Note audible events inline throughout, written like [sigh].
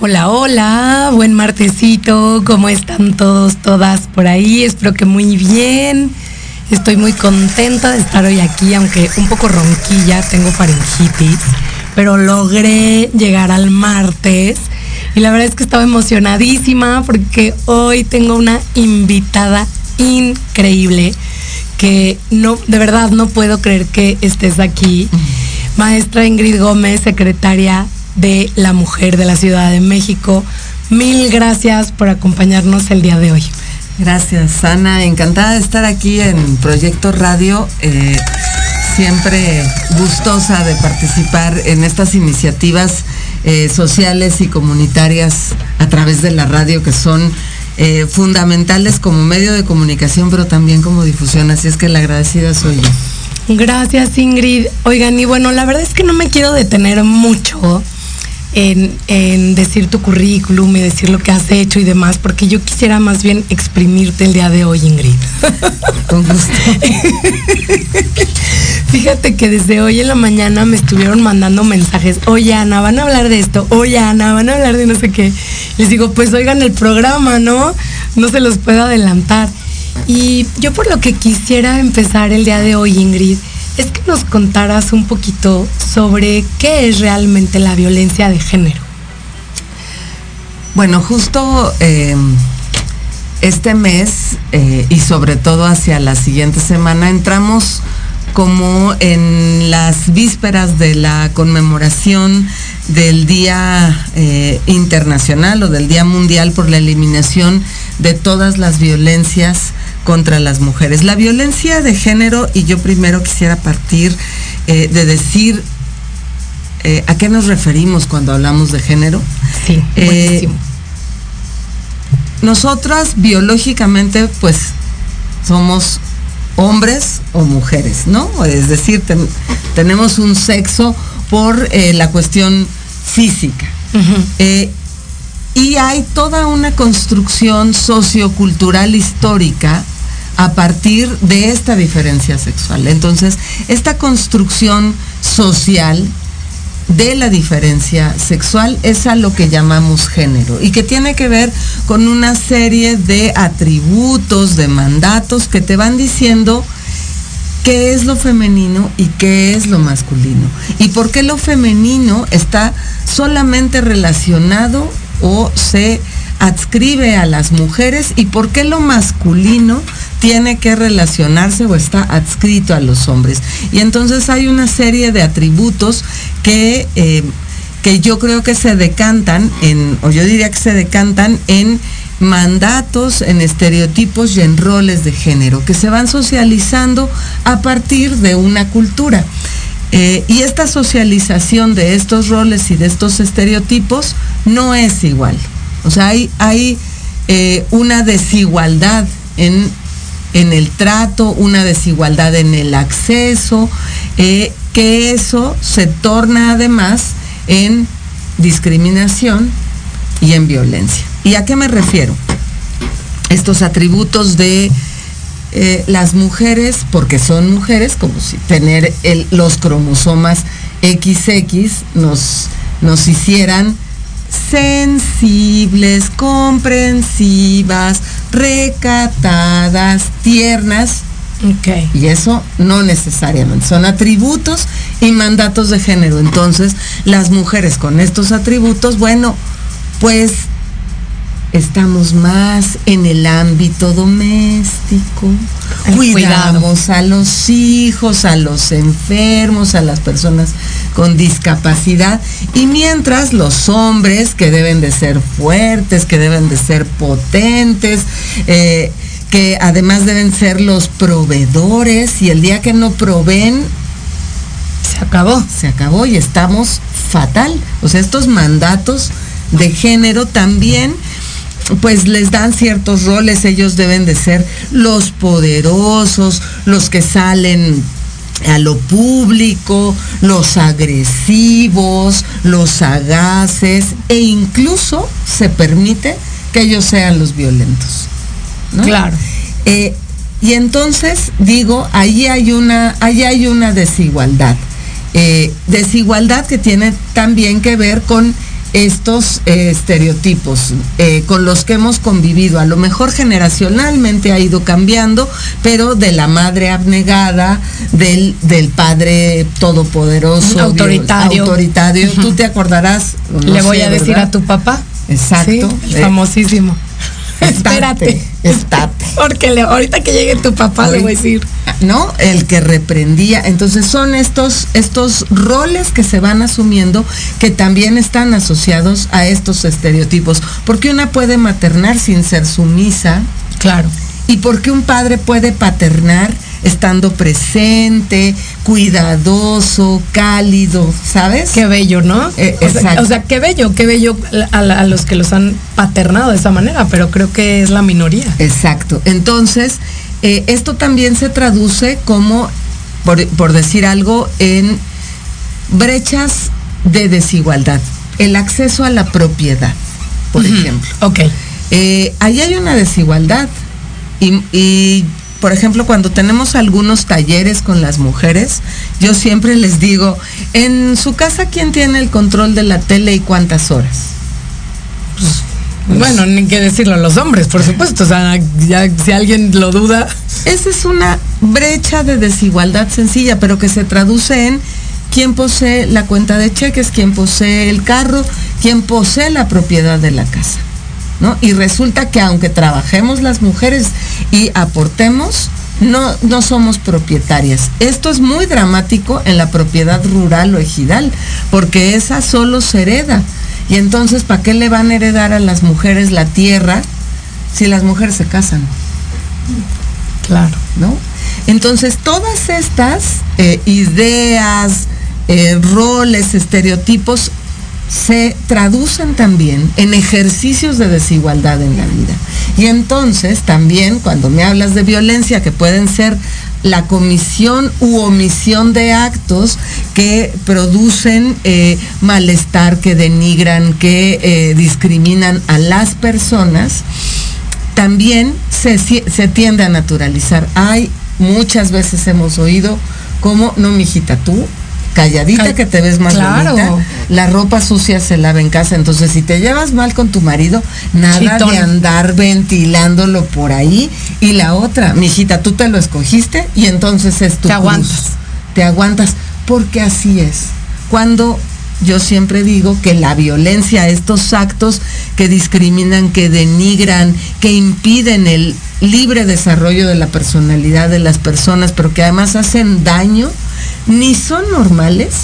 Hola, hola, buen martesito, ¿cómo están todos, todas por ahí? Espero que muy bien. Estoy muy contenta de estar hoy aquí, aunque un poco ronquilla, tengo faringitis, pero logré llegar al martes y la verdad es que estaba emocionadísima porque hoy tengo una invitada increíble que no, de verdad no puedo creer que estés aquí. Maestra Ingrid Gómez, secretaria de la Mujer de la Ciudad de México. Mil gracias por acompañarnos el día de hoy. Gracias, Ana. Encantada de estar aquí en Proyecto Radio. Eh, siempre gustosa de participar en estas iniciativas eh, sociales y comunitarias a través de la radio que son eh, fundamentales como medio de comunicación, pero también como difusión. Así es que la agradecida soy yo. Gracias, Ingrid. Oigan, y bueno, la verdad es que no me quiero detener mucho en, decir tu currículum y decir lo que has hecho y demás, porque yo quisiera más bien exprimirte el día de hoy, Ingrid. [laughs] Con gusto. [laughs] Fíjate que desde hoy en la mañana me estuvieron mandando mensajes, oye Ana, van a hablar de esto, oye Ana, van a hablar de no sé qué. Les digo, pues oigan el programa, ¿no? No se los puedo adelantar. Y yo por lo que quisiera empezar el día de hoy, Ingrid, es que nos contaras un poquito sobre qué es realmente la violencia de género. Bueno, justo em, este mes eh, y sobre todo hacia la siguiente semana entramos como en las vísperas de la conmemoración del Día eh, Internacional o del Día Mundial por la Eliminación de todas las violencias contra las mujeres. La violencia de género, y yo primero quisiera partir eh, de decir eh, a qué nos referimos cuando hablamos de género. Sí, eh, nosotras biológicamente, pues, somos hombres o mujeres, ¿no? Es decir, tenemos un sexo por la cuestión física. y hay toda una construcción sociocultural histórica a partir de esta diferencia sexual. Entonces, esta construcción social de la diferencia sexual es a lo que llamamos género y que tiene que ver con una serie de atributos, de mandatos que te van diciendo qué es lo femenino y qué es lo masculino. Y por qué lo femenino está solamente relacionado o se adscribe a las mujeres y por qué lo masculino tiene que relacionarse o está adscrito a los hombres. Y entonces hay una serie de atributos que, eh, que yo creo que se decantan en, o yo diría que se decantan en mandatos, en estereotipos y en roles de género, que se van socializando a partir de una cultura. Eh, y esta socialización de estos roles y de estos estereotipos no es igual. O sea, hay, hay eh, una desigualdad en en el trato, una desigualdad en el acceso, eh, que eso se torna además en discriminación y en violencia. ¿Y a qué me refiero? Estos atributos de eh, las mujeres, porque son mujeres, como si tener los cromosomas XX nos, nos hicieran sensibles, comprensivas, recatadas, tiernas Ok. Y eso no necesariamente, son atributos y mandatos de género. Entonces, las mujeres con estos atributos, bueno, pues estamos más en el ámbito doméstico, Cuidamos a los hijos, a los enfermos, a las personas con discapacidad, y mientras los hombres que deben de ser fuertes, que deben de ser potentes, eh, que además deben ser los proveedores, y el día que no proveen, Se acabó. se acabó y estamos fatal. O sea, estos mandatos de género también pues les dan ciertos roles, ellos deben de ser los poderosos, los que salen a lo público, los agresivos, los sagaces e incluso se permite que ellos sean los violentos. ¿no? Claro. Eh, y entonces digo, ahí hay una, ahí hay una desigualdad. Eh, desigualdad que tiene también que ver con estos eh, estereotipos eh, con los que hemos convivido. A lo mejor generacionalmente ha ido cambiando, pero de la madre abnegada, del, del padre todopoderoso, Autoritario. autoritario. Tú te acordarás. no Le voy sé, a decir ¿verdad? a tu papá. Exacto. Sí, el Eh, famosísimo. Espérate. estate. Porque le- ahorita que llegue tu papá le voy a decir. ¿no? El que reprendía. Entonces son estos, estos roles que se van asumiendo que también están asociados a estos estereotipos. Porque una puede maternar sin ser sumisa Claro. y porque un padre puede paternar estando presente, cuidadoso, cálido, ¿sabes? Qué bello, ¿no? Eh, o, sea, exacto. o sea, qué bello, qué bello a, a los que los han paternado de esa manera, pero creo que es la minoría. Exacto. Entonces, eh, esto también se traduce como, por, por decir algo, en brechas de desigualdad. El acceso a la propiedad, por ejemplo. Ok. Eh, ahí hay una desigualdad. Y, y, por ejemplo, cuando tenemos algunos talleres con las mujeres, yo siempre les digo, en su casa, ¿quién tiene el control de la tele y cuántas horas? Bueno, ni que decirlo los hombres, por supuesto. O sea, ya si alguien lo duda. Esa es una brecha de desigualdad sencilla, pero que se traduce en quién posee la cuenta de cheques, quién posee el carro, quién posee la propiedad de la casa. ¿No? Y resulta que aunque trabajemos las mujeres y aportemos, no, no somos propietarias. Esto es muy dramático en la propiedad rural o ejidal, porque esa solo se hereda. Y entonces, ¿para qué le van a heredar a las mujeres la tierra si las mujeres se casan? Claro. ¿no? Entonces, todas estas eh, ideas, eh, roles, estereotipos se traducen también en ejercicios de desigualdad en la vida. Y entonces también cuando me hablas de violencia, que pueden ser la comisión u omisión de actos que producen eh, malestar, que denigran, que eh, discriminan a las personas, también se, se, tiende a naturalizar. Hay muchas veces hemos oído como, no, mijita, tú calladita Cal que te ves más claro. bonita, la ropa sucia se lava en casa, entonces si te llevas mal con tu marido, nada Chitón. de andar ventilándolo por ahí. Y la otra, mijita, tú te lo escogiste y entonces es tu Te cruz. aguantas. Te aguantas, porque así es. Cuando yo siempre digo que la violencia, estos actos que discriminan, que denigran, que impiden el libre desarrollo de la personalidad de las personas, pero que además hacen daño, ni son normales,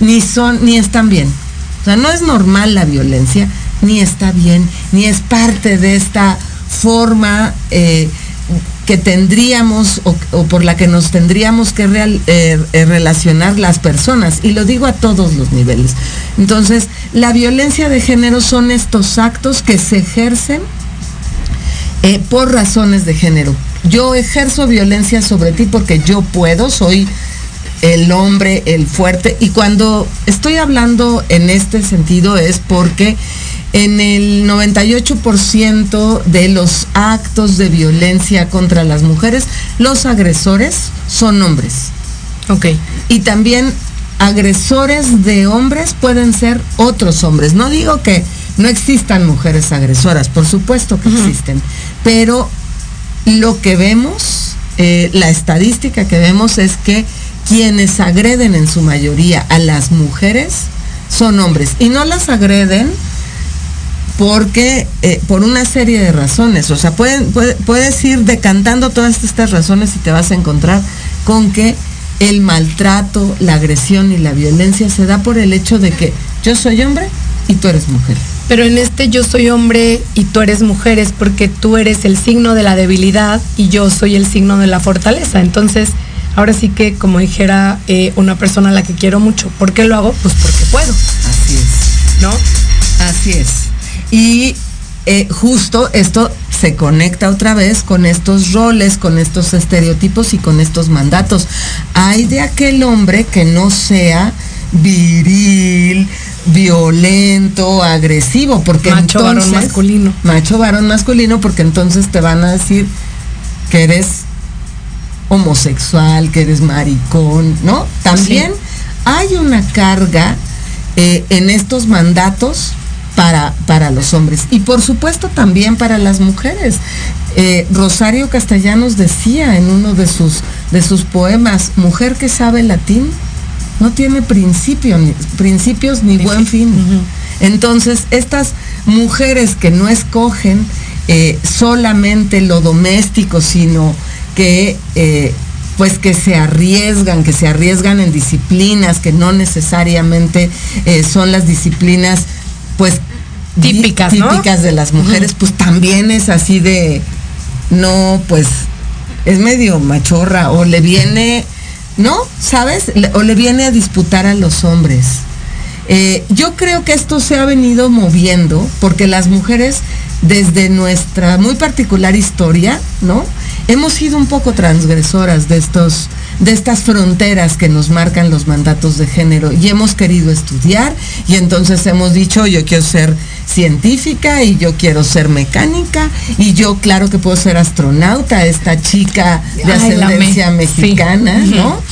ni son, ni están bien. O sea, no es normal la violencia, ni está bien, ni es parte de esta forma eh, que tendríamos o, por la que nos tendríamos que eh, eh, relacionar las personas. Y lo digo a todos los niveles. Entonces, la violencia de género son estos actos que se ejercen por razones de género. Yo ejerzo violencia sobre ti porque yo puedo, soy el hombre, el fuerte. Y cuando estoy hablando en este sentido es porque en el 98% de los actos de violencia contra las mujeres, los agresores son hombres. Ok. Y también agresores de hombres pueden ser otros hombres. No digo que no existan mujeres agresoras, por supuesto que uh -huh. existen, pero lo que vemos eh, la estadística que vemos es que quienes agreden en su mayoría a las mujeres son hombres y no las agreden porque eh, por una serie de razones, o sea, puedes ir decantando todas estas razones y te vas a encontrar con que el maltrato, la agresión y la violencia se da por el hecho de que yo soy hombre y tú eres mujer. Pero en este yo soy hombre y tú eres mujer es porque tú eres el signo de la debilidad y yo soy el signo de la fortaleza. Entonces, ahora sí que como dijera eh, una persona a la que quiero mucho, ¿por qué lo hago? Pues porque puedo. Así es. ¿No? Así es. Y eh, justo esto se conecta otra vez con estos roles, con estos estereotipos y con estos mandatos. Hay de aquel hombre que no sea viril, violento, agresivo, porque macho varón masculino. Macho varón masculino, porque entonces te van a decir que eres homosexual, que eres maricón, ¿no? También hay una carga eh, en estos mandatos para, para, los hombres y por supuesto también para las mujeres. Eh, Rosario Castellanos decía en uno de sus, de sus poemas, mujer que sabe latín, no tiene principio, ni, principios ni buen fin. Entonces, estas mujeres que no escogen eh, solamente lo doméstico, sino que eh, pues que se arriesgan, que se arriesgan en disciplinas que no necesariamente eh, son las disciplinas pues típicas, típicas de las mujeres, pues también es así de no, pues es medio machorra o le viene ¿no? ¿Sabes? O le viene a disputar a los hombres. Eh, yo creo que esto se ha venido moviendo porque las mujeres, desde nuestra muy particular historia, ¿no? Hemos sido un poco transgresoras de estos de estas fronteras que nos marcan los mandatos de género y hemos querido estudiar y entonces hemos dicho yo quiero ser científica y yo quiero ser mecánica y yo claro que puedo ser astronauta, esta chica de ascendencia mexicana, ¿no?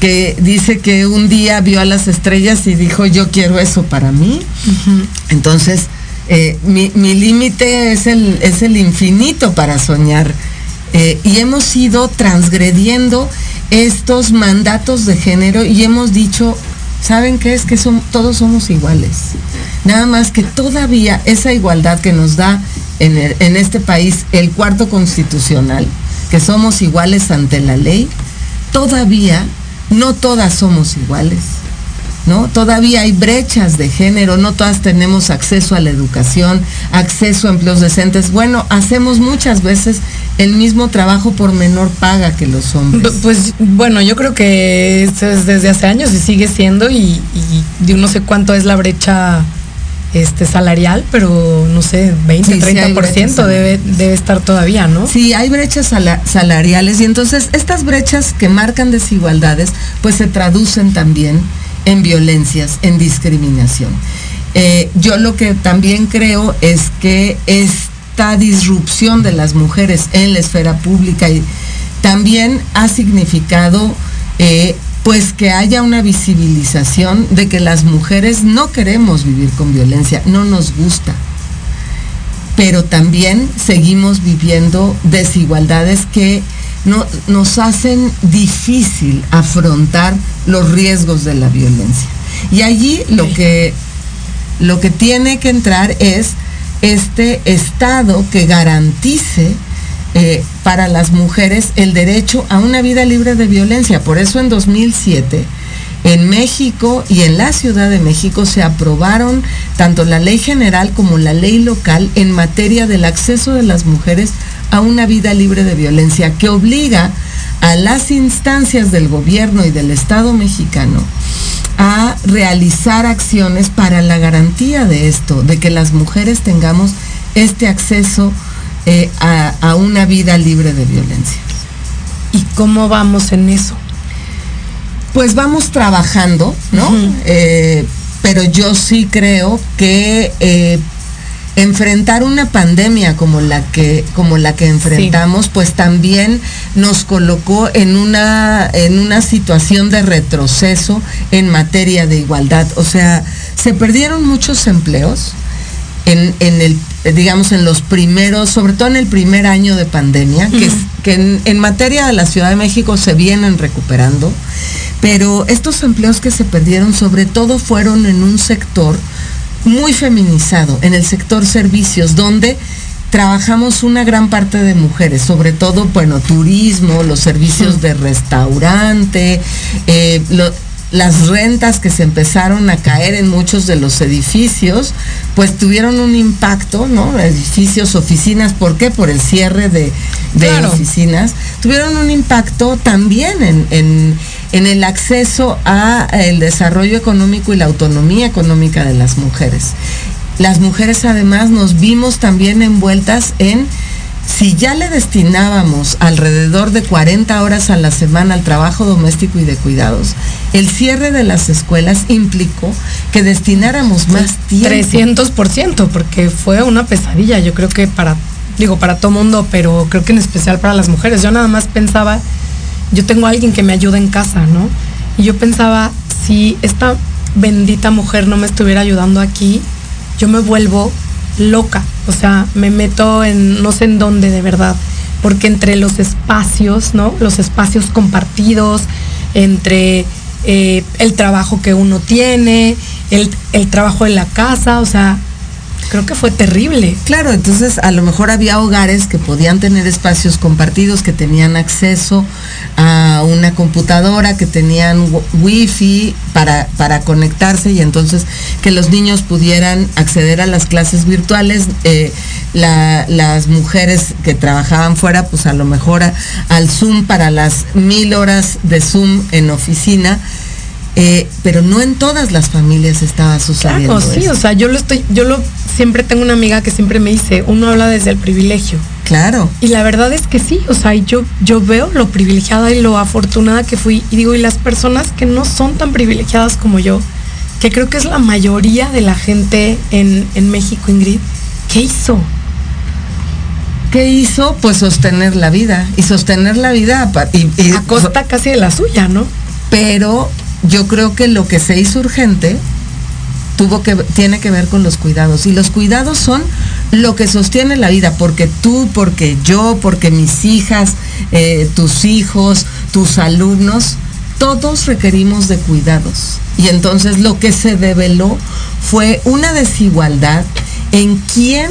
Que dice que un día vio a las estrellas y dijo yo quiero eso para mí. Entonces, eh, mi, límite es el, es el infinito para soñar. Eh, y hemos ido transgrediendo estos mandatos de género y hemos dicho, ¿saben qué es? Que son, todos somos iguales. Nada más que todavía esa igualdad que nos da en, en este país el cuarto constitucional, que somos iguales ante la ley, todavía no todas somos iguales. ¿No? Todavía hay brechas de género, no todas tenemos acceso a la educación, acceso a empleos decentes. Bueno, hacemos muchas veces el mismo trabajo por menor paga que los hombres. Pues bueno, yo creo que es desde hace años y sigue siendo y, y no sé cuánto es la brecha este salarial, pero no sé, 20, 30% debe, debe estar todavía, ¿no? Sí, hay brechas salariales y entonces estas brechas que marcan desigualdades pues se traducen también en violencias, en discriminación. Eh, yo lo que también creo es que es esta disrupción de las mujeres en la esfera pública y también ha significado eh, pues que haya una visibilización de que las mujeres no queremos vivir con violencia, no nos gusta, pero también seguimos viviendo desigualdades que no, nos hacen difícil afrontar los riesgos de la violencia. Y allí lo que, lo que tiene que entrar es este Estado que garantice eh, para las mujeres el derecho a una vida libre de violencia. Por eso en 2007 en México y en la Ciudad de México se aprobaron tanto la ley general como la ley local en materia del acceso de las mujeres a una vida libre de violencia que obliga a las instancias del gobierno y del Estado mexicano a realizar acciones para la garantía de esto, de que las mujeres tengamos este acceso eh, a, una vida libre de violencia. ¿Y cómo vamos en eso? Pues vamos trabajando, ¿no? Eh, pero yo sí creo que eh, enfrentar una pandemia como la que como la que enfrentamos pues también nos colocó en una en una situación de retroceso en materia de igualdad. O sea se perdieron muchos empleos en, el eh, digamos, en los primeros, sobre todo en el primer año de pandemia, que, que en, materia de la Ciudad de México se vienen recuperando, pero estos empleos que se perdieron sobre todo fueron en un sector muy feminizado, en el sector servicios, donde trabajamos una gran parte de mujeres, sobre todo, bueno, turismo, los servicios de restaurante, eh, las rentas que se empezaron a caer en muchos de los edificios, pues tuvieron un impacto, ¿no? Edificios, oficinas, ¿por qué? Por el cierre de, oficinas, tuvieron un impacto también en, el acceso a el desarrollo económico y la autonomía económica de las mujeres. Las mujeres además nos vimos también envueltas en si ya le destinábamos alrededor de 40 horas a la semana al trabajo doméstico y de cuidados, el cierre de las escuelas implicó que destináramos más tiempo. 300%, porque fue una pesadilla, yo creo que para, digo, para todo mundo, pero creo que en especial para las mujeres. Yo nada más pensaba, yo tengo a alguien que me ayuda en casa, ¿no? Y yo pensaba, si esta bendita mujer no me estuviera ayudando aquí, yo me vuelvo loca, o sea, me meto en no sé en dónde de verdad, porque entre los espacios, ¿no? Los espacios compartidos, entre eh, el trabajo que uno tiene, el, el trabajo en la casa, o sea, creo que fue terrible. Claro, entonces a lo mejor había hogares que podían tener espacios compartidos, que tenían acceso a una computadora, que tenían wifi para, para conectarse y entonces que los niños pudieran acceder a las clases virtuales. Eh, las mujeres que trabajaban fuera, pues a lo mejor al Zoom para las mil horas de Zoom en oficina eh, pero no en todas las familias estaba sucediendo. Claro, sí, o sea, yo lo estoy, yo lo siempre tengo una amiga que siempre me dice, uno habla desde el privilegio. Claro. Y la verdad es que sí, o sea, yo, yo veo lo privilegiada y lo afortunada que fui. Y digo, y las personas que no son tan privilegiadas como yo, que creo que es la mayoría de la gente en, México, Ingrid, ¿qué hizo? ¿Qué hizo? Pues sostener la vida. Y sostener la vida y, a costa casi de la suya, ¿no? Pero yo creo que lo que se hizo urgente tuvo que, tiene que ver con los cuidados. Y los cuidados son lo que sostiene la vida, porque tú, porque yo, porque mis hijas, eh, tus hijos, tus alumnos, todos requerimos de cuidados. Y entonces lo que se develó fue una desigualdad en quién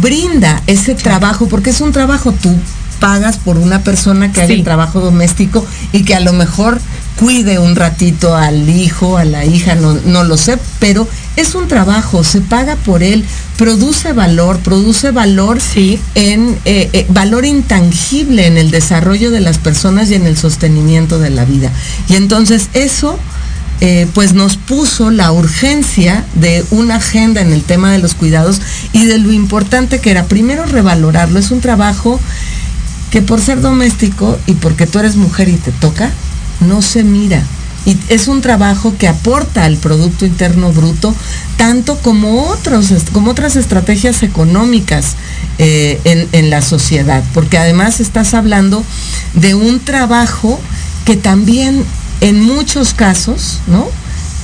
brinda ese trabajo, porque es un trabajo, tú pagas por una persona que haga el trabajo doméstico y que a lo mejor cuide un ratito al hijo, a la hija, no, no lo sé, pero es un trabajo, se paga por él, produce valor, produce valor sí. en eh, eh, valor intangible en el desarrollo de las personas y en el sostenimiento de la vida. Y entonces eso eh, pues nos puso la urgencia de una agenda en el tema de los cuidados y de lo importante que era primero revalorarlo. Es un trabajo que por ser doméstico y porque tú eres mujer y te toca, no se mira. Y es un trabajo que aporta al Producto Interno Bruto, tanto como, otros, como otras estrategias económicas eh, en, la sociedad, porque además estás hablando de un trabajo que también en muchos casos, ¿no?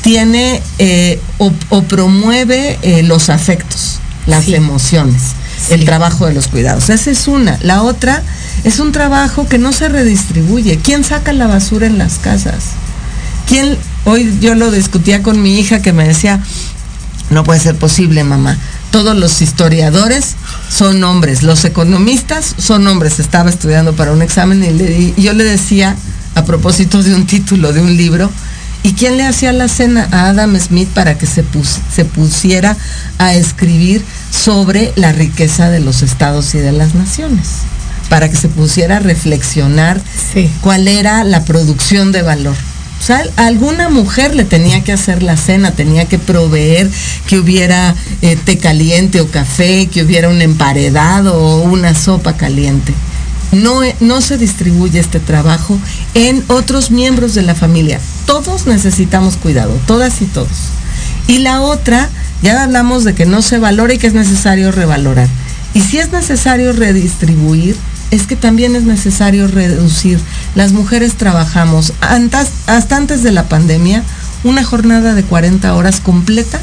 Tiene eh, o, promueve eh, los afectos, las emociones, el trabajo de los cuidados. Esa es una. La otra es un trabajo que no se redistribuye. ¿Quién saca la basura en las casas? ¿Quién? Hoy yo lo discutía con mi hija que me decía, no puede ser posible, mamá. Todos los historiadores son hombres, los economistas son hombres. Estaba estudiando para un examen y, yo le decía, a propósito de un título de un libro, ¿y quién le hacía la cena a Adam Smith para que se, se pusiera a escribir sobre la riqueza de los estados y de las naciones? Para que se pusiera a reflexionar cuál era la producción de valor. O sea, alguna mujer le tenía que hacer la cena, tenía que proveer que hubiera eh, té caliente o café, que hubiera un emparedado o una sopa caliente. No, no se distribuye este trabajo en otros miembros de la familia. Todos necesitamos cuidado, todas y todos. Y la otra, ya hablamos de que no se valora y que es necesario revalorar. Y si es necesario redistribuir, es que también es necesario reducir. Las mujeres trabajamos hasta antes de la pandemia una jornada de 40 horas completa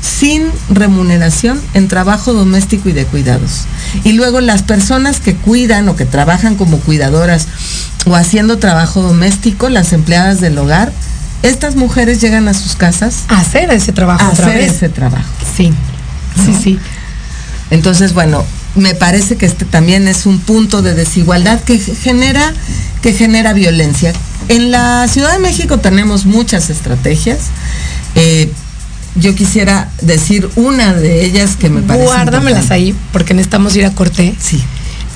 sin remuneración en trabajo doméstico y de cuidados. Y luego las personas que cuidan o que trabajan como cuidadoras o haciendo trabajo doméstico, las empleadas del hogar, estas mujeres llegan a sus casas a hacer ese trabajo. A hacer ese trabajo. Sí, sí, sí. Entonces, bueno, me parece que este también es un punto de desigualdad que genera, que genera violencia. En la Ciudad de México tenemos muchas estrategias. Eh, yo quisiera decir una de ellas que me parece. Guárdamelas ahí, porque necesitamos ir a corte. Sí.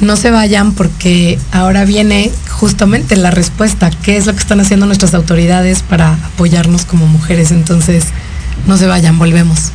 No se vayan porque ahora viene justamente la respuesta. ¿Qué es lo que están haciendo nuestras autoridades para apoyarnos como mujeres? Entonces, no se vayan, volvemos.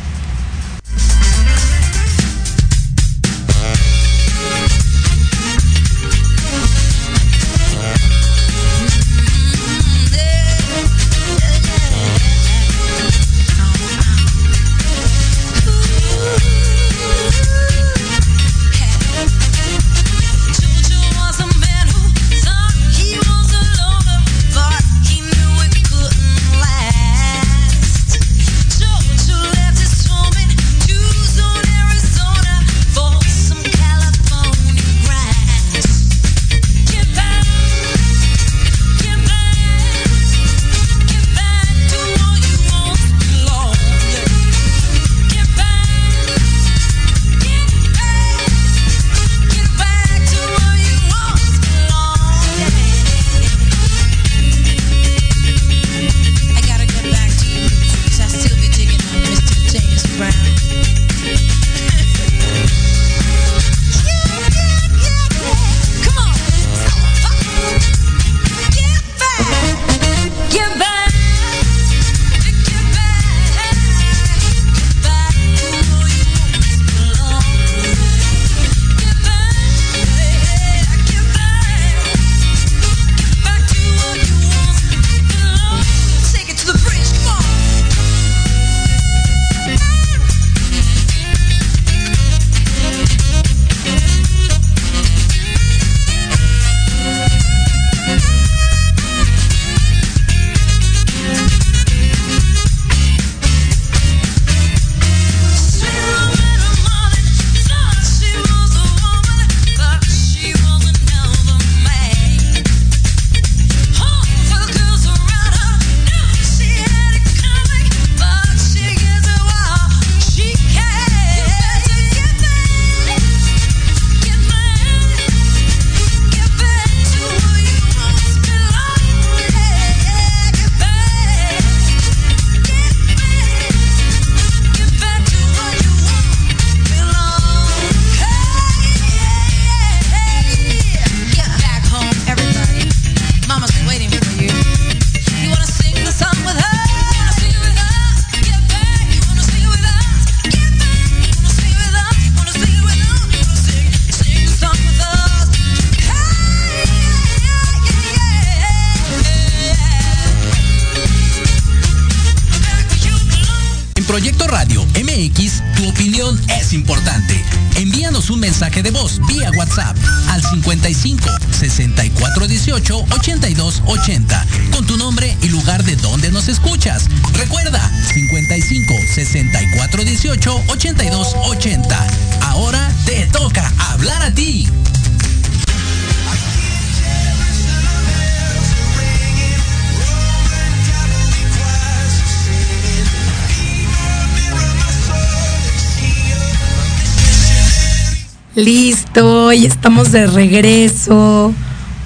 Listo, y estamos de regreso.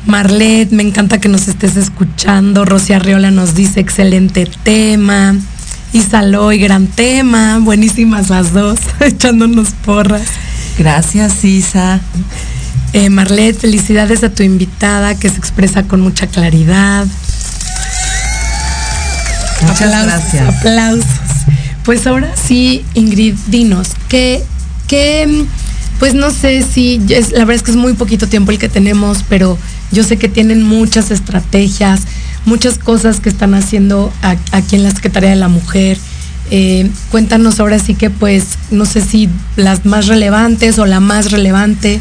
Marlet, me encanta que nos estés escuchando. Rosy Arriola nos dice excelente tema. Isaloy, gran tema. Buenísimas las dos, [laughs] echándonos porras. Gracias, Isa. Eh, Marlet, felicidades a tu invitada que se expresa con mucha claridad. Muchas gracias. Aplausos. Pues ahora sí, Ingrid, dinos, ¿qué, qué pues no sé si, es, la verdad es que es muy poquito tiempo el que tenemos, pero yo sé que tienen muchas estrategias, muchas cosas que están haciendo aquí en la Secretaría de la Mujer. Eh, cuéntanos ahora sí que pues, no sé si las más relevantes o la más relevante.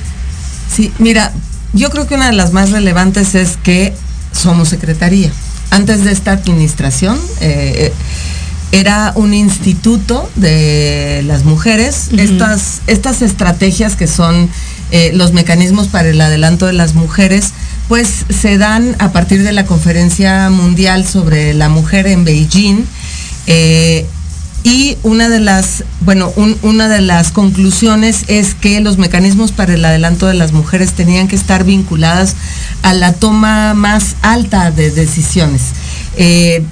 Sí, mira, yo creo que una de las más relevantes es que somos secretaría. Antes de esta administración, eh, era un instituto de las mujeres. estas, estas estrategias que son eh, los mecanismos para el adelanto de las mujeres, pues se dan a partir de la conferencia mundial sobre la mujer en Beijing. Eh, y una de las, bueno, una de las conclusiones es que los mecanismos para el adelanto de las mujeres tenían que estar vinculadas a la toma más alta de decisiones. Eh,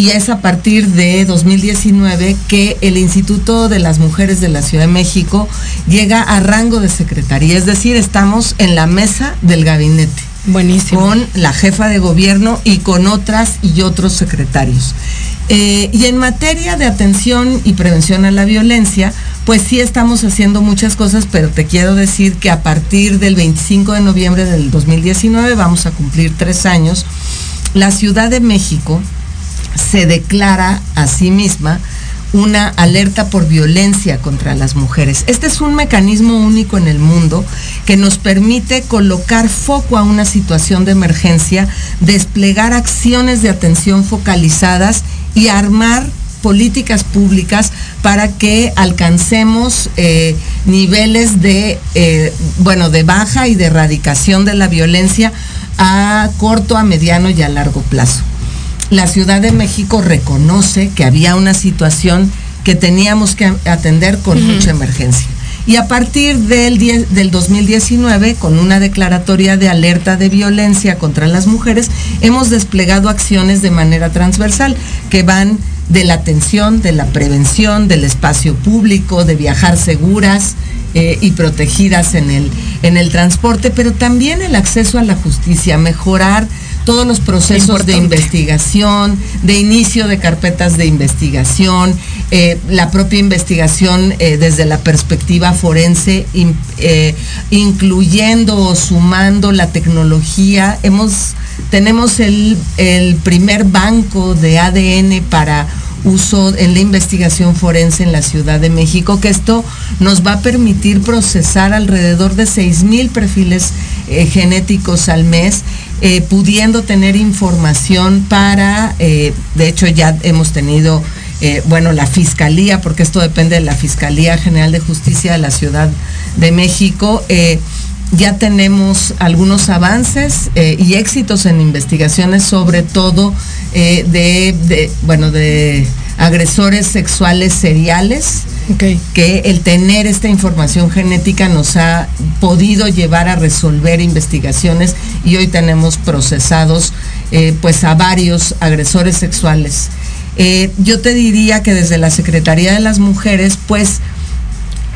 y es a partir de 2019 que el Instituto de las Mujeres de la Ciudad de México llega a rango de secretaría, es decir, estamos en la mesa del gabinete. Buenísimo. Con la jefa de gobierno y con otras y otros secretarios. Eh, y en materia de atención y prevención a la violencia, pues sí estamos haciendo muchas cosas, pero te quiero decir que a partir del 25 de noviembre del 2019 vamos a cumplir tres años. La Ciudad de México se declara a sí misma una alerta por violencia contra las mujeres. Este es un mecanismo único en el mundo que nos permite colocar foco a una situación de emergencia, desplegar acciones de atención focalizadas y armar políticas públicas para que alcancemos eh, niveles de, eh, bueno, de baja y de erradicación de la violencia a corto, a mediano y a largo plazo la Ciudad de México reconoce que había una situación que teníamos que atender con mucha emergencia. Y a partir del, del 2019, con una declaratoria de alerta de violencia contra las mujeres, hemos desplegado acciones de manera transversal que van de la atención, de la prevención, del espacio público, de viajar seguras eh, y protegidas en el, en el transporte, pero también el acceso a la justicia, mejorar todos los procesos de investigación, de inicio de carpetas de investigación, eh, la propia investigación eh, desde la perspectiva forense, eh, incluyendo o sumando la tecnología. Hemos, tenemos el, el primer banco de ADN para uso en la investigación forense en la Ciudad de México, que esto nos va a permitir procesar alrededor de 6 mil perfiles genéticos al mes eh, pudiendo tener información para, eh, de hecho ya hemos tenido, eh, bueno, la Fiscalía, porque esto depende de la Fiscalía General de Justicia de la Ciudad de México, ya tenemos algunos avances y éxitos en investigaciones, sobre todo de, bueno, de agresores sexuales seriales que el tener esta información genética nos ha podido llevar a resolver investigaciones y hoy tenemos procesados eh, pues a varios agresores sexuales. Eh, yo te diría que desde la Secretaría de las Mujeres pues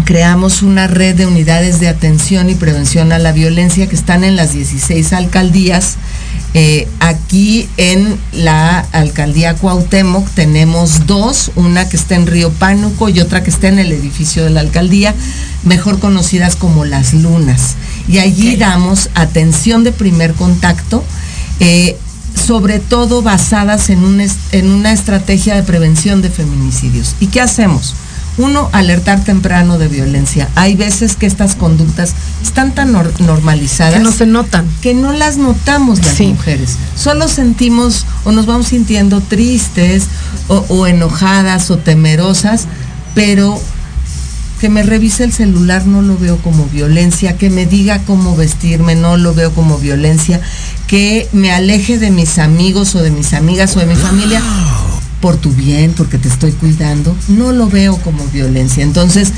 creamos una red de unidades de atención y prevención a la violencia que están en las 16 alcaldías eh, aquí en la alcaldía Cuauhtémoc tenemos dos, una que está en Río Pánuco y otra que está en el edificio de la alcaldía, mejor conocidas como las lunas. Y allí damos atención de primer contacto, eh, sobre todo basadas en, en una estrategia de prevención de feminicidios. ¿Y qué hacemos? Uno, alertar temprano de violencia. Hay veces que estas conductas están tan normalizadas. Que no se notan. Que no las notamos las mujeres. Solo sentimos o nos vamos sintiendo tristes o, enojadas o temerosas, pero que me revise el celular no lo veo como violencia, que me diga cómo vestirme no lo veo como violencia, que me aleje de mis amigos o de mis amigas o de mi familia por tu bien, porque te estoy cuidando, no lo veo como violencia. Entonces,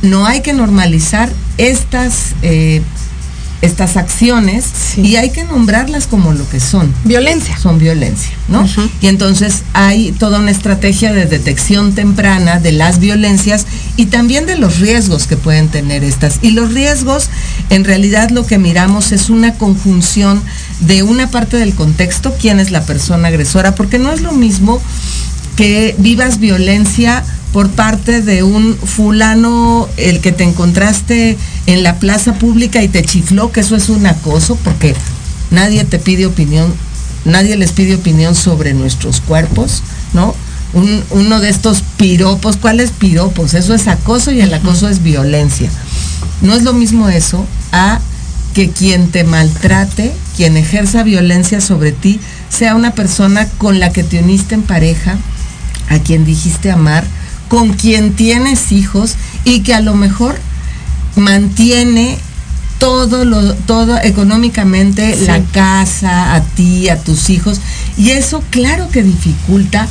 no hay que normalizar estas, eh, estas acciones y hay que nombrarlas como lo que son. Violencia. Son violencia, ¿no? Y entonces hay toda una estrategia de detección temprana de las violencias y también de los riesgos que pueden tener estas. Y los riesgos, en realidad lo que miramos es una conjunción de una parte del contexto, quién es la persona agresora, porque no es lo mismo que vivas violencia por parte de un fulano, el que te encontraste en la plaza pública y te chifló, que eso es un acoso, porque nadie te pide opinión, nadie les pide opinión sobre nuestros cuerpos, ¿no? uno de estos piropos, ¿cuáles piropos? Eso es acoso y el acoso es violencia. No es lo mismo eso a que quien te maltrate, quien ejerza violencia sobre ti, sea una persona con la que te uniste en pareja, a quien dijiste amar, con quien tienes hijos y que a lo mejor mantiene todo lo todo económicamente la casa a ti a tus hijos y eso claro que dificulta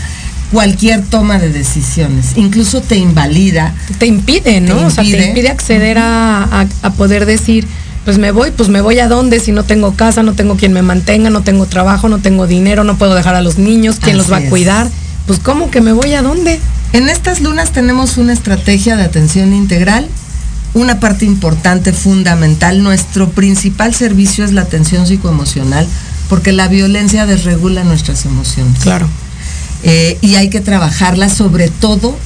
cualquier toma de decisiones. Incluso te invalida. Te impide no o sea te impide. acceder a, poder decir pues me voy pues me voy a dónde si no tengo casa no tengo quien me mantenga no tengo trabajo no tengo dinero no puedo dejar a los niños quién los va a cuidar pues cómo que me voy a dónde en estas lunas tenemos una estrategia de atención integral una parte importante, fundamental. Nuestro principal servicio es la atención psicoemocional, porque la violencia desregula nuestras emociones. Claro. Eh, y hay que trabajarla sobre todo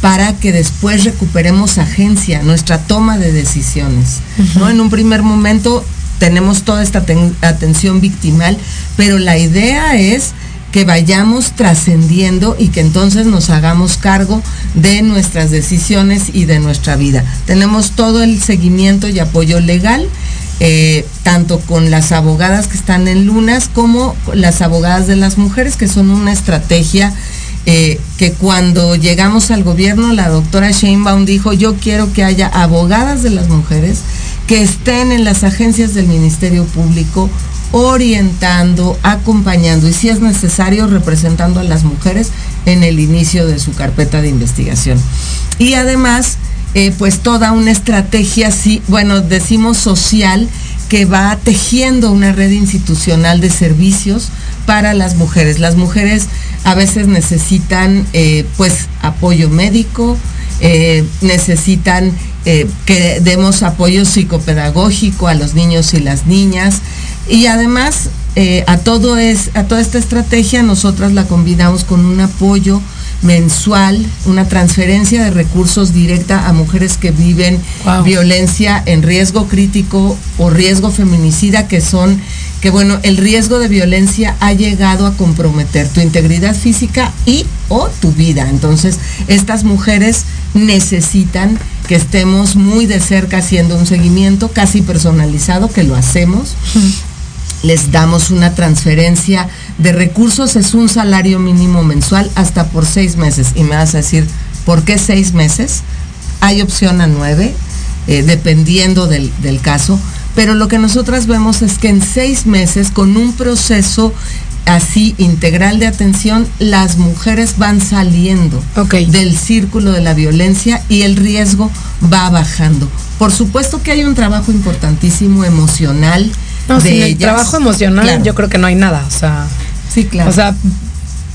para que después recuperemos agencia, nuestra toma de decisiones. ¿no? En un primer momento tenemos toda esta atención victimal, pero la idea es que vayamos trascendiendo y que entonces nos hagamos cargo de nuestras decisiones y de nuestra vida. Tenemos todo el seguimiento y apoyo legal. Eh, tanto con las abogadas que están en Lunas como las abogadas de las mujeres, que son una estrategia eh, que cuando llegamos al gobierno, la doctora Sheinbaum dijo, yo quiero que haya abogadas de las mujeres que estén en las agencias del Ministerio Público orientando, acompañando y si es necesario representando a las mujeres en el inicio de su carpeta de investigación. Y además, eh, pues toda una estrategia, sí, bueno, decimos social, que va tejiendo una red institucional de servicios para las mujeres. Las mujeres a veces necesitan eh, pues apoyo médico, eh, necesitan que demos apoyo psicopedagógico a los niños y las niñas, y además, eh, a, todo es, a toda esta estrategia, nosotras la combinamos con un apoyo mensual, una transferencia de recursos directa a mujeres que viven violencia en riesgo crítico o riesgo feminicida, que son, que bueno, el riesgo de violencia ha llegado a comprometer tu integridad física y o tu vida. Entonces, estas mujeres necesitan que estemos muy de cerca haciendo un seguimiento casi personalizado, que lo hacemos les damos una transferencia de recursos, es un salario mínimo mensual hasta por seis meses. Y me vas a decir, ¿por qué seis meses? Hay opción a nueve, eh, dependiendo del, caso. Pero lo que nosotras vemos es que en seis meses, con un proceso así integral de atención, las mujeres van saliendo del círculo de la violencia y el riesgo va bajando. Por supuesto que hay un trabajo importantísimo emocional, no, sin el trabajo emocional yo creo que no hay nada, o sea. Sí, claro. O sea,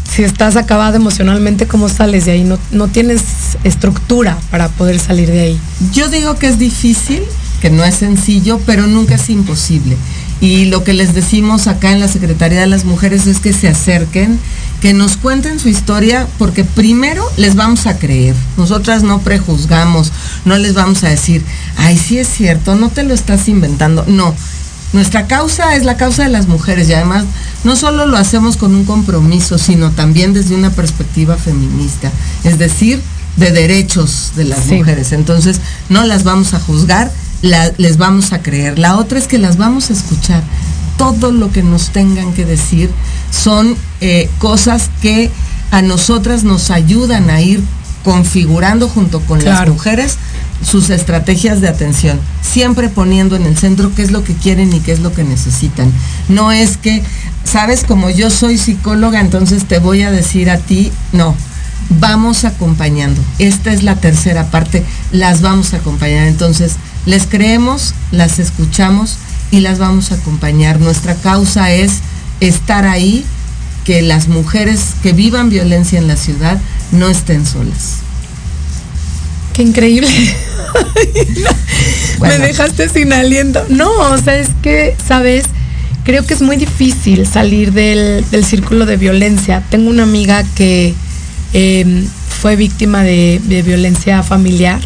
si estás acabada emocionalmente, ¿cómo sales de ahí? No, no tienes estructura para poder salir de ahí. Yo digo que es difícil, que no es sencillo, pero nunca es imposible. Y lo que les decimos acá en la Secretaría de las Mujeres es que se acerquen, que nos cuenten su historia, porque primero les vamos a creer. Nosotras no prejuzgamos, no les vamos a decir, ay, sí es cierto, no te lo estás inventando. No, nuestra causa es la causa de las mujeres y además no solo lo hacemos con un compromiso, sino también desde una perspectiva feminista, es decir, de derechos de las mujeres. Entonces, no las vamos a juzgar, les vamos a creer. La otra es que las vamos a escuchar. Todo lo que nos tengan que decir son eh, cosas que a nosotras nos ayudan a ir configurando junto con las mujeres sus estrategias de atención, siempre poniendo en el centro qué es lo que quieren y qué es lo que necesitan. No es que, sabes, como yo soy psicóloga, entonces te voy a decir a ti, no, vamos acompañando. Esta es la tercera parte, las vamos a acompañar. Entonces, les creemos, las escuchamos y las vamos a acompañar. Nuestra causa es estar ahí, que las mujeres que vivan violencia en la ciudad no estén solas. Qué increíble. [laughs] Me dejaste sin aliento. No, o sea, es que, ¿sabes? Creo que es muy difícil salir del, círculo de violencia. Tengo una amiga que em, fue víctima de, violencia familiar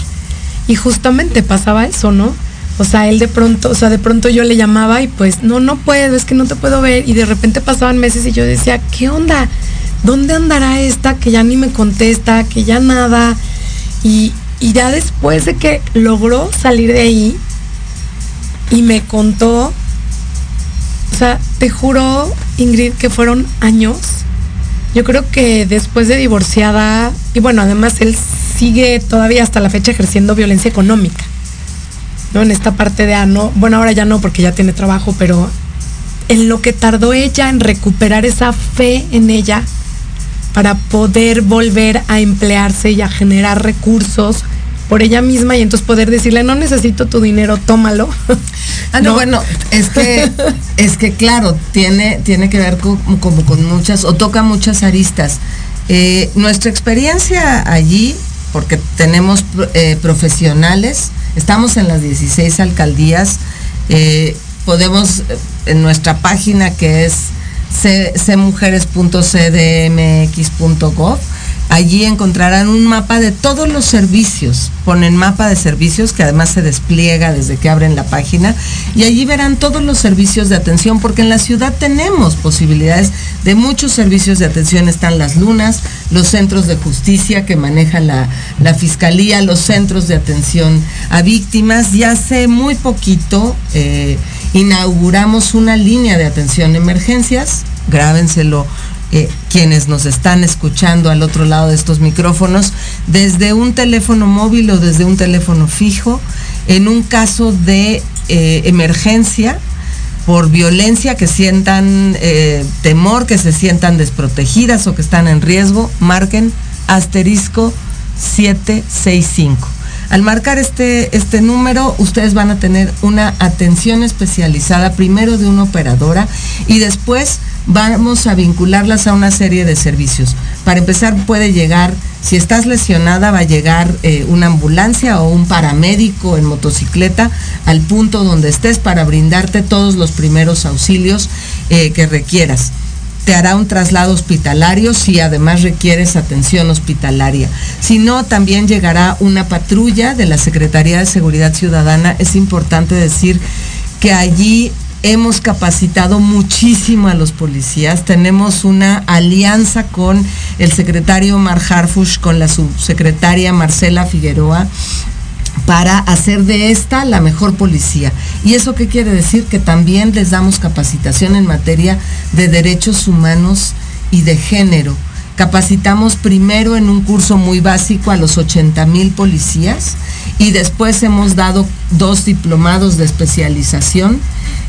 y justamente pasaba eso, ¿no? O sea, él de pronto, o sea, de pronto yo le llamaba y pues, no, no puedo, es que no te puedo ver. Y de repente pasaban meses y yo decía, ¿qué onda? ¿Dónde andará esta que ya ni me contesta, que ya nada? Y, y ya después de que logró salir de ahí y me contó, o sea, te juro, Ingrid, que fueron años Yo creo que después de divorciada, y bueno, además él sigue todavía hasta la fecha ejerciendo violencia económica. ¿No? En esta parte de ano, bueno, ahora ya no porque ya tiene trabajo, pero en lo que tardó ella en recuperar esa fe en ella para poder volver a emplearse y a generar recursos por ella misma y entonces poder decirle, no necesito tu dinero, tómalo. [laughs] Ah, no, bueno, es que, [laughs] es que claro, tiene, tiene que ver con, como con muchas, o toca muchas aristas. Eh, nuestra experiencia allí, porque tenemos eh, profesionales, estamos en las 16 alcaldías, eh, podemos, en nuestra página que es cmujeres.cdmx.gov, Allí encontrarán un mapa de todos los servicios. Ponen mapa de servicios que además se despliega desde que abren la página y allí verán todos los servicios de atención porque en la ciudad tenemos posibilidades de muchos servicios de atención. Están las lunas, los centros de justicia que maneja la, fiscalía, los centros de atención a víctimas. Ya hace muy poquito eh, inauguramos una línea de atención emergencias. Grábenselo eh, quienes nos están escuchando al otro lado de estos micrófonos, desde un teléfono móvil o desde un teléfono fijo, en un caso de eh, emergencia por violencia, que sientan eh, temor, que se sientan desprotegidas o que están en riesgo, marquen asterisco 765. Al marcar este, este número, ustedes van a tener una atención especializada, primero de una operadora y después vamos a vincularlas a una serie de servicios. Para empezar, puede llegar, si estás lesionada, va a llegar eh, una ambulancia o un paramédico en motocicleta al punto donde estés para brindarte todos los primeros auxilios eh, que requieras te hará un traslado hospitalario si además requieres atención hospitalaria. Si no, también llegará una patrulla de la Secretaría de Seguridad Ciudadana. Es importante decir que allí hemos capacitado muchísimo a los policías. Tenemos una alianza con el secretario Mar Harfush, con la subsecretaria Marcela Figueroa para hacer de esta la mejor policía. ¿Y eso qué quiere decir? Que también les damos capacitación en materia de derechos humanos y de género. Capacitamos primero en un curso muy básico a los 80 mil policías y después hemos dado dos diplomados de especialización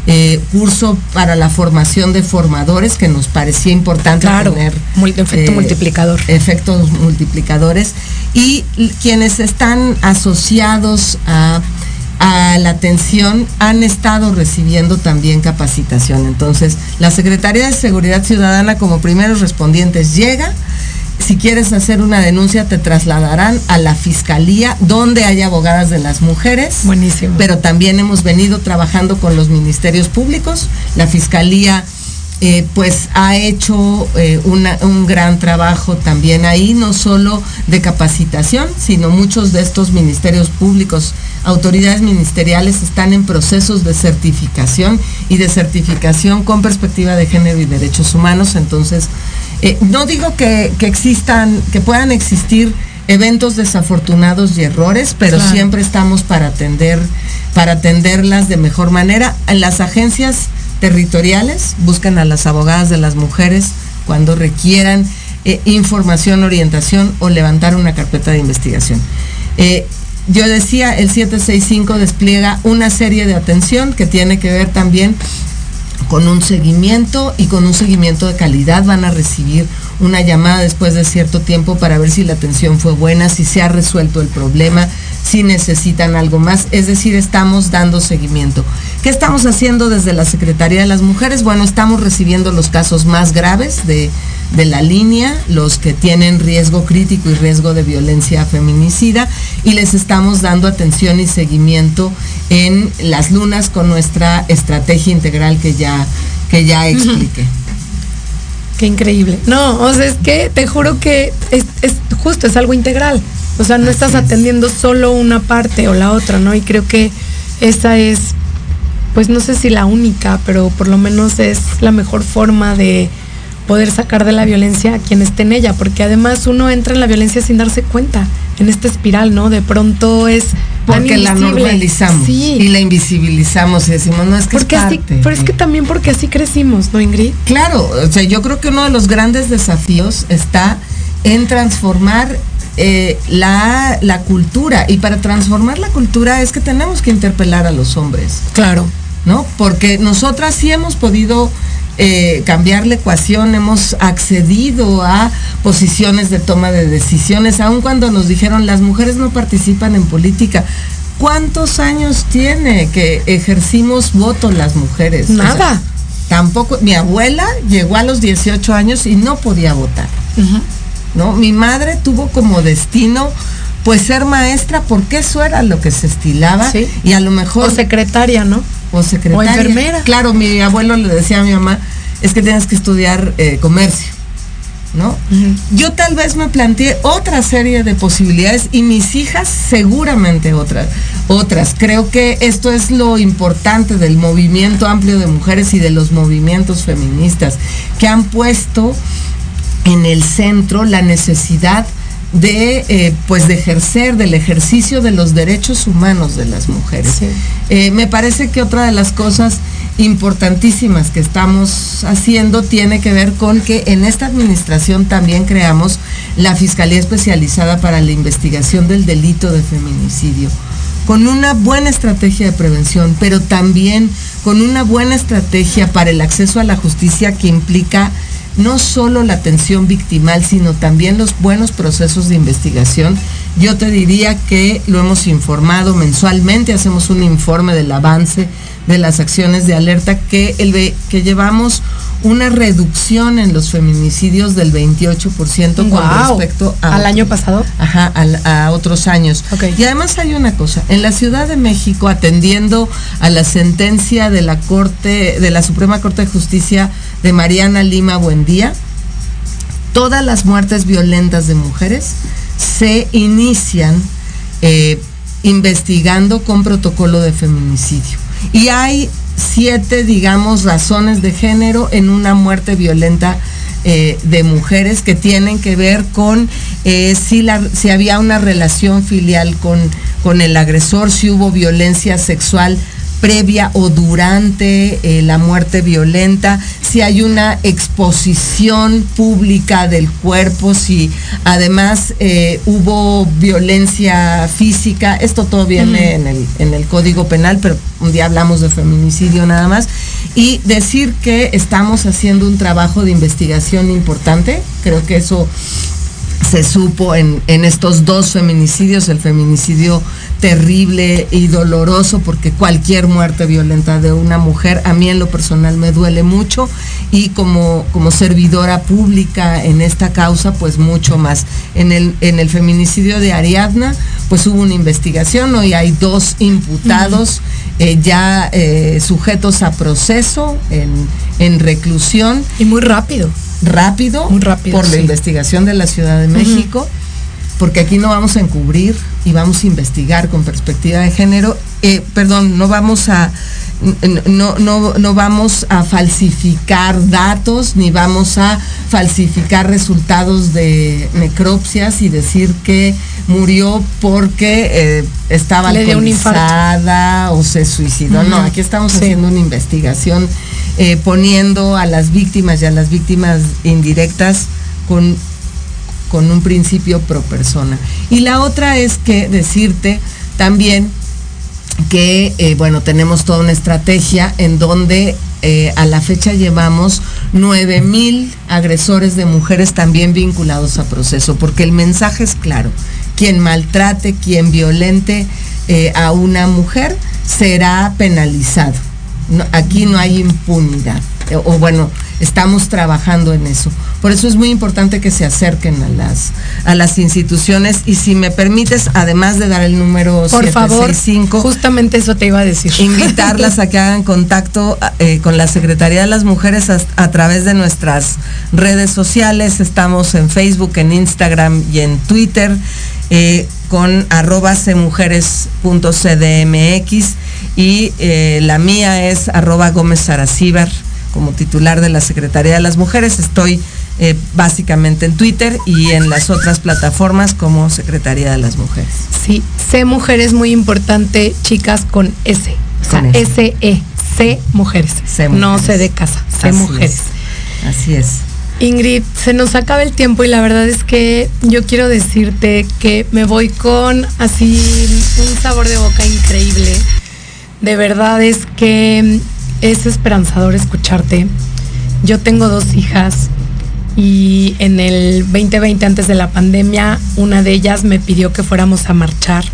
eh, curso para la formación de formadores que nos parecía importante tener efecto eh, multiplicador. efectos multiplicadores. Y quienes están asociados a, a la atención han estado recibiendo también capacitación entonces la Secretaría de Seguridad Ciudadana como primeros respondientes llega si quieres hacer una denuncia, te trasladarán a la fiscalía donde hay abogadas de las mujeres. Buenísimo. Pero también hemos venido trabajando con los ministerios públicos. La fiscalía eh, pues ha hecho eh, un gran trabajo también ahí, no solo de capacitación, sino muchos de estos ministerios públicos, autoridades ministeriales están en procesos de certificación y de certificación con perspectiva de género y derechos humanos. Entonces, eh, no digo que, existan, que puedan existir eventos desafortunados y errores, pero siempre estamos para atender, para atenderlas de mejor manera. En las agencias territoriales buscan a las abogadas de las mujeres cuando requieran eh, información, orientación o levantar una carpeta de investigación. Eh, yo decía, el 765 despliega una serie de atención que tiene que ver también con un seguimiento y con un seguimiento de calidad. Van a recibir una llamada después de cierto tiempo para ver si la atención fue buena, si se ha resuelto el problema, si necesitan algo más. Es decir, estamos dando seguimiento. ¿Qué estamos haciendo desde la Secretaría de las Mujeres? Bueno, estamos recibiendo los casos más graves de, la línea, los que tienen riesgo crítico y riesgo de violencia feminicida, y les estamos dando atención y seguimiento en las lunas con nuestra estrategia integral que ya, que ya expliqué. Qué increíble. No, o sea, es que te juro que es, es justo, es algo integral. O sea, no estás atendiendo solo una parte o la otra, ¿no? Y creo que esa es, pues no sé si la única, pero por lo menos es la mejor forma de poder sacar de la violencia a quien esté en ella, porque además uno entra en la violencia sin darse cuenta. en esta espiral, ¿no? De pronto es porque la normalizamos sí. y la invisibilizamos y decimos, no es que porque es así, pero es que también porque así crecimos, ¿no, Ingrid? Claro, o sea, yo creo que uno de los grandes desafíos está en transformar eh, la, la cultura. Y para transformar la cultura es que tenemos que interpelar a los hombres. Claro. ¿No? Porque nosotras sí hemos podido eh, cambiar la ecuación, hemos accedido a posiciones de toma de decisiones, aun cuando nos dijeron las mujeres no participan en política. ¿Cuántos años tiene que ejercimos voto las mujeres? Nada. tampoco, mi abuela llegó a los 18 años y no podía votar. ¿No? Mi madre tuvo como destino pues ser maestra porque eso era lo que se estilaba y a lo mejor o secretaria, ¿no? O secretaria. O enfermera. Claro, mi abuelo le decía a mi mamá, es que tienes que estudiar eh, comercio. ¿No? Yo tal vez me planteé otra serie de posibilidades y mis hijas seguramente otras. Otras. Creo que esto es lo importante del movimiento amplio de mujeres y de los movimientos feministas que han puesto en el centro la necesidad de eh, pues de ejercer del ejercicio de los derechos humanos de las mujeres. Eh, me parece que otra de las cosas importantísimas que estamos haciendo tiene que ver con que en esta administración también creamos la Fiscalía Especializada para la Investigación del Delito de Feminicidio con una buena estrategia de prevención, pero también con una buena estrategia para el acceso a la justicia que implica no solo la atención victimal, sino también los buenos procesos de investigación. Yo te diría que lo hemos informado mensualmente, hacemos un informe del avance de las acciones de alerta que, el, que llevamos una reducción en los feminicidios del 28% con respecto al año pasado. Ajá, a, otros años. Y además hay una cosa, en la Ciudad de México, atendiendo a la sentencia de la Corte, de la Suprema Corte de Justicia de Mariana Lima Buendía, todas las muertes violentas de mujeres se inician eh, investigando con protocolo de feminicidio. Y hay siete, digamos, razones de género en una muerte violenta eh, de mujeres que tienen que ver con eh, si, la, si había una relación filial con, con el agresor, si hubo violencia sexual previa o durante eh, la muerte violenta, si hay una exposición pública del cuerpo, si además eh, hubo violencia física, esto todo viene en, el, en el Código Penal, pero un día hablamos de feminicidio nada más, y decir que estamos haciendo un trabajo de investigación importante, creo que eso se supo en, en, estos dos feminicidios, el feminicidio terrible y doloroso, porque cualquier muerte violenta de una mujer a mí en lo personal me duele mucho y como, como servidora pública en esta causa, pues mucho más. En el, en el feminicidio de Ariadna, pues hubo una investigación, hoy hay dos imputados eh, ya eh, sujetos a proceso en, en reclusión. Y muy rápido. Rápido, por la investigación de la Ciudad de México, porque aquí no vamos a encubrir y vamos a investigar con perspectiva de género. Eh, perdón, no vamos a no, no, no vamos a falsificar datos ni vamos a falsificar resultados de necropsias y decir que murió porque eh, estaba alcoholizada o se suicidó. No, aquí estamos haciendo una investigación eh, poniendo a las víctimas y a las víctimas indirectas con, con un principio pro persona. Y la otra es que decirte también que, eh, bueno, tenemos toda una estrategia en donde eh, a la fecha llevamos 9 mil agresores de mujeres también vinculados a proceso, porque el mensaje es claro, quien maltrate, quien violente a una mujer será penalizado aquí no hay impunidad. Eh, o bueno, estamos trabajando en eso. Por eso es muy importante que se acerquen a las, a las instituciones y si me permites, además de dar el número Por favor, justamente eso te iba a decir. Invitarlas a que hagan contacto eh, con la Secretaría de las Mujeres a, través de nuestras redes sociales. Estamos en Facebook, en Instagram y en Twitter. Eh, con arroba cmujeres.cdmx y eh, la mía es arroba Gómez Saracíbar como titular de la Secretaría de las Mujeres. Estoy eh, básicamente en Twitter y en las otras plataformas como Secretaría de las Mujeres. Sí, C Mujeres muy importante, chicas con S. O sea, S-E, C mujeres. No C de casa, C mujeres. Así es. Ingrid, se nos acaba el tiempo y la verdad es que yo quiero decirte que me voy con así un sabor de boca increíble. De verdad es que es esperanzador escucharte. Yo tengo dos hijas y en el 2020 antes de la pandemia una de ellas me pidió que fuéramos a marchar.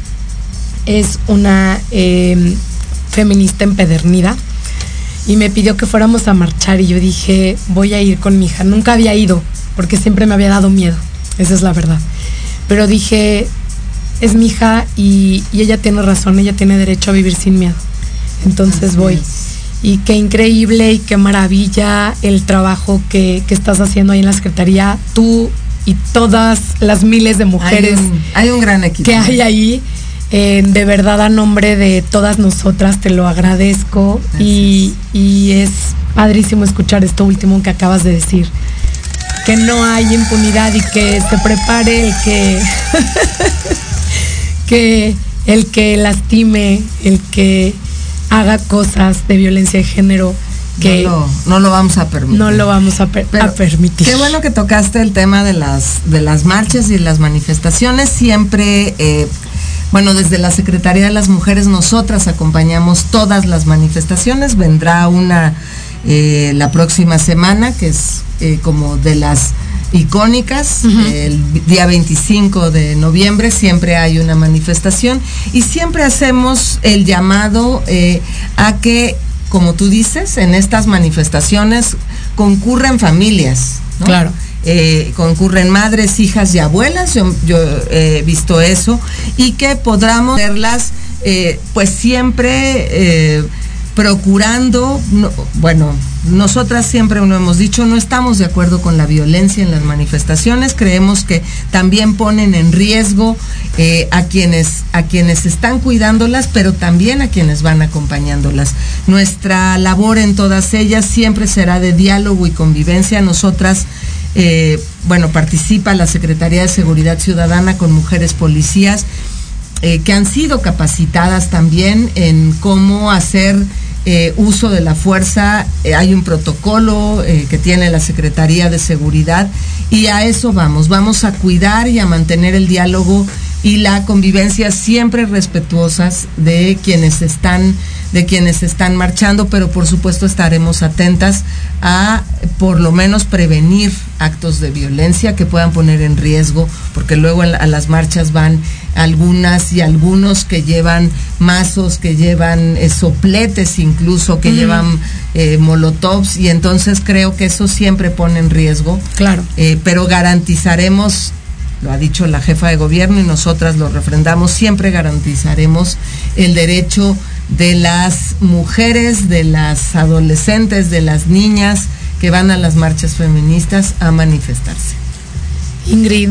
Es una em, feminista empedernida y me pidió que fuéramos a marchar y yo dije voy a ir con mi hija. Nunca había ido porque siempre me había dado miedo, esa es la verdad. Pero dije es mi hija y, ella tiene razón, ella tiene derecho a vivir sin miedo. Entonces voy y qué increíble y qué maravilla el trabajo que, estás haciendo ahí en la Secretaría, tú y todas las miles de mujeres. Hay un, gran equipo. Que hay ahí. Eh, de verdad, a nombre de todas nosotras, te lo agradezco y, y es padrísimo escuchar esto último que acabas de decir. Que no hay impunidad y que se prepare el que, [laughs] que el que lastime, el que haga cosas de violencia de género que no lo, vamos a permitir. No lo vamos a, permitir. Qué bueno que tocaste el tema de las, de las marchas y las manifestaciones. Siempre, eh, bueno, desde la Secretaría de las Mujeres nosotras acompañamos todas las manifestaciones. Vendrá una eh, la próxima semana, que es eh, como de las icónicas. El día 25 de noviembre siempre hay una manifestación y siempre hacemos el llamado eh, a que, como tú dices, en estas manifestaciones concurren familias. Claro. Eh, concurren madres, hijas y abuelas, yo, he visto eso, y que podamos verlas, eh, pues siempre procurando, bueno, nosotras siempre lo hemos dicho, no estamos de acuerdo con la violencia en las manifestaciones, creemos que también ponen en riesgo eh, a, quienes, a quienes están cuidándolas, pero también a quienes van acompañándolas. Nuestra labor en todas ellas siempre será de diálogo y convivencia. Nosotras, eh, bueno, participa la Secretaría de Seguridad Ciudadana con mujeres policías eh, que han sido capacitadas también en cómo hacer eh, uso de la fuerza, eh, hay un protocolo eh, que tiene la Secretaría de Seguridad y a eso vamos, vamos a cuidar y a mantener el diálogo y la convivencia siempre respetuosas de quienes están de quienes están marchando, pero por supuesto estaremos atentas a por lo menos prevenir actos de violencia que puedan poner en riesgo, porque luego a las marchas van algunas y algunos que llevan mazos, que llevan eh, sopletes incluso, que llevan eh, molotovs, y entonces creo que eso siempre pone en riesgo. Claro. Eh, pero garantizaremos lo ha dicho la jefa de gobierno y nosotras lo refrendamos, siempre garantizaremos el derecho de las mujeres, de las adolescentes, de las niñas que van a las marchas feministas a manifestarse. Ingrid,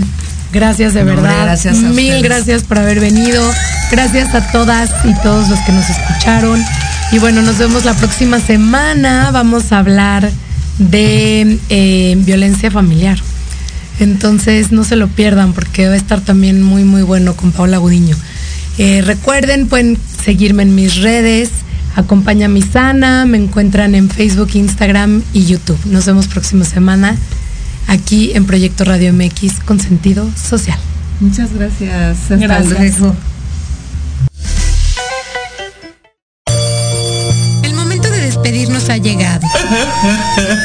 gracias de verdad. Gracias Mil gracias por haber venido. Gracias a todas y todos los que nos escucharon. Y bueno, nos vemos la próxima semana. Vamos a hablar de eh, violencia familiar. Entonces no se lo pierdan porque va a estar también muy muy bueno con Paula Gudiño. Eh, recuerden, pueden seguirme en mis redes. Acompaña mi sana, me encuentran en Facebook, Instagram y YouTube. Nos vemos próxima semana aquí en Proyecto Radio MX con sentido social. Muchas gracias. Hasta gracias. El momento de despedirnos ha llegado. [laughs]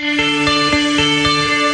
Música